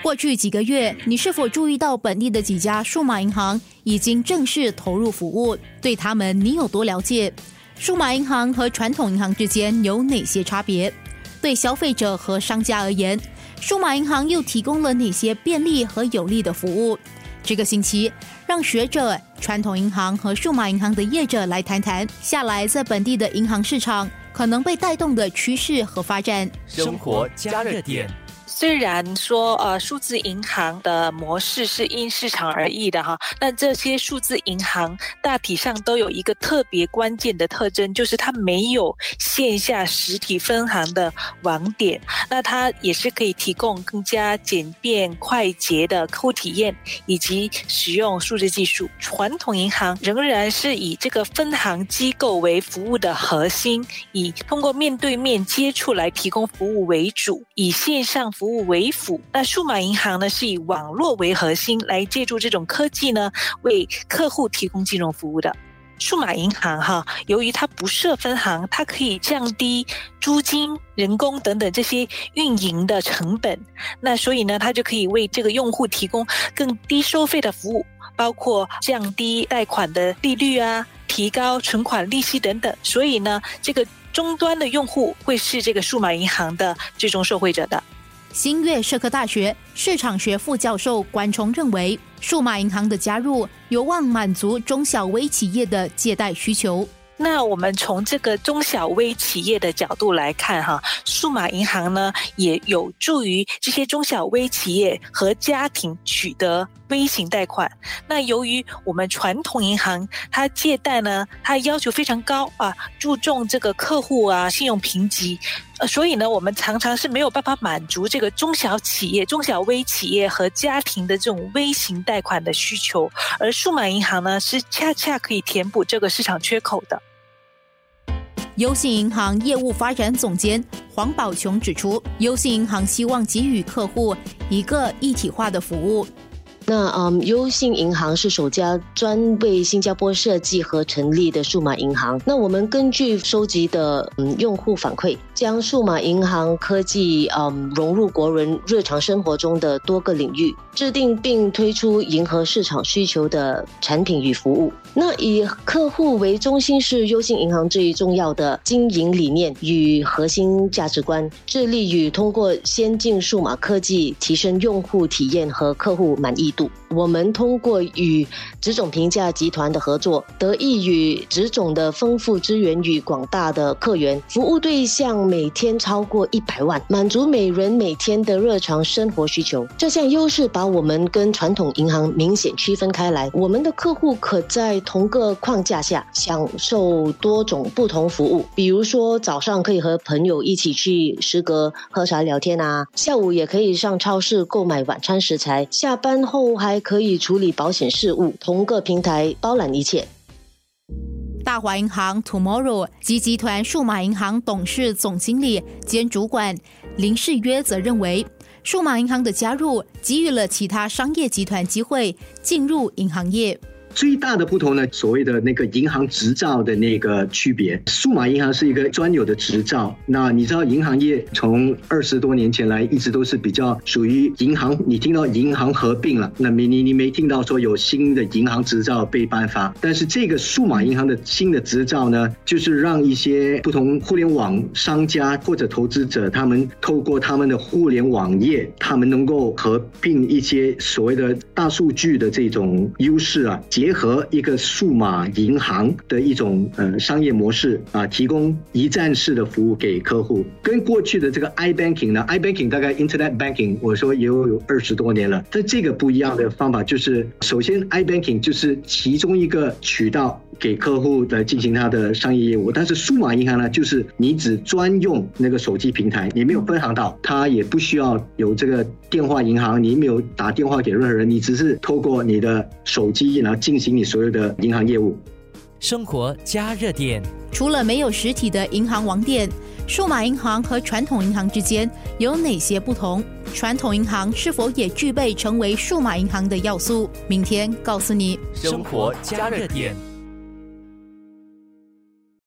过去几个月，你是否注意到本地的几家数码银行已经正式投入服务？对他们，你有多了解？数码银行和传统银行之间有哪些差别？对消费者和商家而言，数码银行又提供了哪些便利和有利的服务？这个星期，让学者、传统银行和数码银行的业者来谈谈下来在本地的银行市场可能被带动的趋势和发展。生活加热点。虽然说呃数字银行的模式是因市场而异的哈，但这些数字银行大体上都有一个特别关键的特征，就是它没有线下实体分行的网点，那它也是可以提供更加简便快捷的客户体验以及使用数字技术。传统银行仍然是以这个分行机构为服务的核心，以通过面对面接触来提供服务为主，以线上服。务为辅，那数码银行呢是以网络为核心，来借助这种科技呢为客户提供金融服务的。数码银行哈，由于它不设分行，它可以降低租金、人工等等这些运营的成本，那所以呢，它就可以为这个用户提供更低收费的服务，包括降低贷款的利率啊，提高存款利息等等。所以呢，这个终端的用户会是这个数码银行的最终受惠者的。新月社科大学市场学副教授关崇认为，数码银行的加入有望满足中小微企业的借贷需求。那我们从这个中小微企业的角度来看，哈，数码银行呢也有助于这些中小微企业和家庭取得微型贷款。那由于我们传统银行它借贷呢，它要求非常高啊，注重这个客户啊信用评级，呃，所以呢，我们常常是没有办法满足这个中小企业、中小微企业和家庭的这种微型贷款的需求。而数码银行呢，是恰恰可以填补这个市场缺口的。优信银行业务发展总监黄宝琼指出，优信银行希望给予客户一个一体化的服务。那嗯，优信银行是首家专为新加坡设计和成立的数码银行。那我们根据收集的嗯用户反馈，将数码银行科技嗯融入国人日常生活中的多个领域，制定并推出迎合市场需求的产品与服务。那以客户为中心是优信银行最重要的经营理念与核心价值观，致力于通过先进数码科技提升用户体验和客户满意度。我们通过与植种评价集团的合作，得益于植种的丰富资源与广大的客源，服务对象每天超过一百万，满足每人每天的日常生活需求。这项优势把我们跟传统银行明显区分开来。我们的客户可在同个框架下享受多种不同服务，比如说早上可以和朋友一起去食阁喝茶聊天啊，下午也可以上超市购买晚餐食材，下班后。还可以处理保险事务，同个平台包揽一切。华银行 Tomorrow 及集团数码银行董事总经理兼主管林世约则认为，数码银行的加入给予了其他商业集团机会进入银行业。最大的不同呢，所谓的那个银行执照的那个区别，数码银行是一个专有的执照。那你知道，银行业从二十多年前来一直都是比较属于银行。你听到银行合并了，那你你你没听到说有新的银行执照被颁发。但是这个数码银行的新的执照呢，就是让一些不同互联网商家或者投资者，他们透过他们的互联网业，他们能够合并一些所谓的大数据的这种优势啊，结。合一个数码银行的一种呃商业模式啊，提供一站式的服务给客户，跟过去的这个 i banking 呢，i banking 大概 internet banking，我说也有有二十多年了。但这个不一样的方法就是，首先 i banking 就是其中一个渠道给客户来进行他的商业业务，但是数码银行呢，就是你只专用那个手机平台，你没有分行到，它也不需要有这个电话银行，你没有打电话给任何人，你只是透过你的手机然后进。行你所有的银行业务，生活加热点。除了没有实体的银行网点，数码银行和传统银行之间有哪些不同？传统银行是否也具备成为数码银行的要素？明天告诉你。生活加热点。